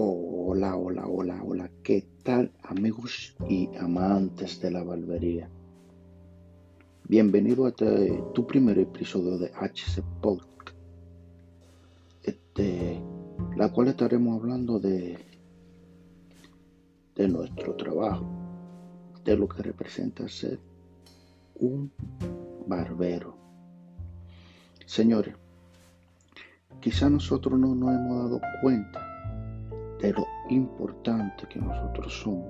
hola, hola, hola. ¿Qué tal amigos y amantes de la barbería? Bienvenido a este, tu primer episodio de HC Podcast, este, la cual estaremos hablando de, de nuestro trabajo, de lo que representa ser un barbero. Señores, quizá nosotros no nos hemos dado cuenta de lo importante que nosotros somos,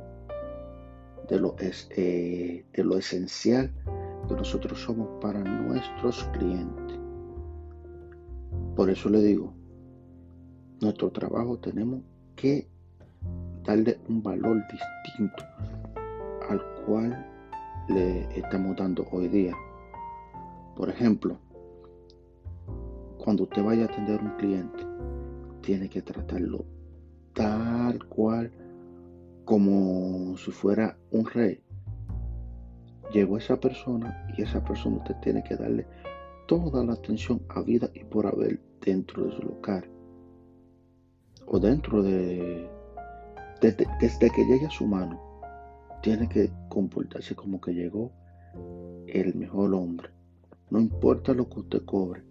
de lo, es, eh, de lo esencial que nosotros somos para nuestros clientes. Por eso le digo, nuestro trabajo tenemos que darle un valor distinto al cual le estamos dando hoy día. Por ejemplo, cuando usted vaya a atender a un cliente, tiene que tratarlo tal cual como si fuera un rey. Llegó esa persona y esa persona usted tiene que darle toda la atención a vida y por haber dentro de su local. O dentro de... Desde, desde que llegue a su mano, tiene que comportarse como que llegó el mejor hombre. No importa lo que usted cobre.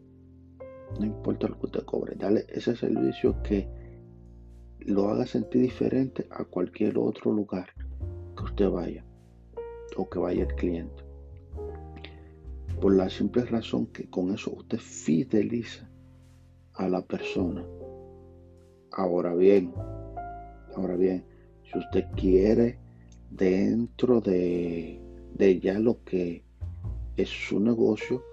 No importa lo que usted cobre. Dale ese servicio que lo haga sentir diferente a cualquier otro lugar que usted vaya o que vaya el cliente. Por la simple razón que con eso usted fideliza a la persona. Ahora bien, ahora bien, si usted quiere dentro de, de ya lo que es su negocio,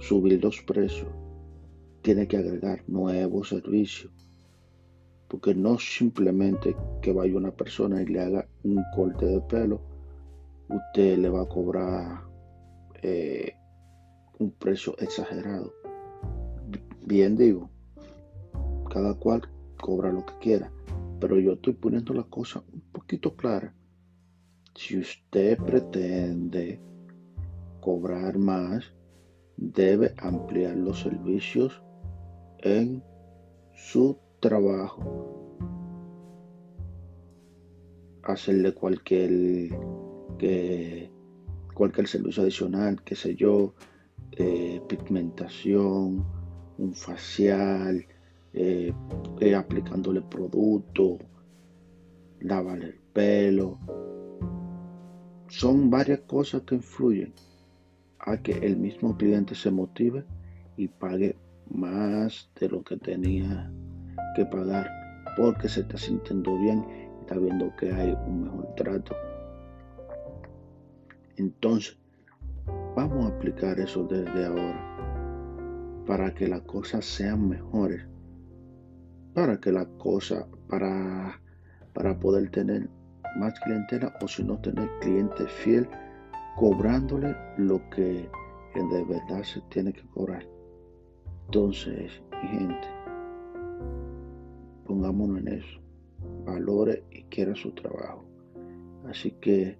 subir los precios, tiene que agregar nuevos servicios porque no simplemente que vaya una persona y le haga un corte de pelo, usted le va a cobrar eh, un precio exagerado. Bien digo, cada cual cobra lo que quiera, pero yo estoy poniendo la cosa un poquito clara. Si usted pretende cobrar más, debe ampliar los servicios en su trabajo, hacerle cualquier, que, cualquier servicio adicional, qué sé yo, eh, pigmentación, un facial, eh, eh, aplicándole producto, lavar el pelo. Son varias cosas que influyen a que el mismo cliente se motive y pague más de lo que tenía que pagar porque se está sintiendo bien está viendo que hay un mejor trato. Entonces, vamos a aplicar eso desde ahora para que las cosas sean mejores. Para que la cosa, para, para poder tener más clientela o si no tener cliente fiel cobrándole lo que de verdad se tiene que cobrar. Entonces, mi gente, pongámonos en eso, valore y quiera su trabajo. Así que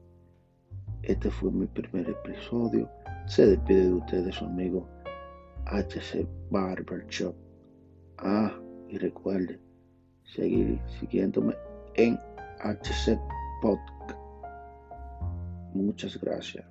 este fue mi primer episodio. Se despide de ustedes su amigo HC Barber Shop. Ah, y recuerde seguir siguiéndome en HC Podcast. Muchas gracias.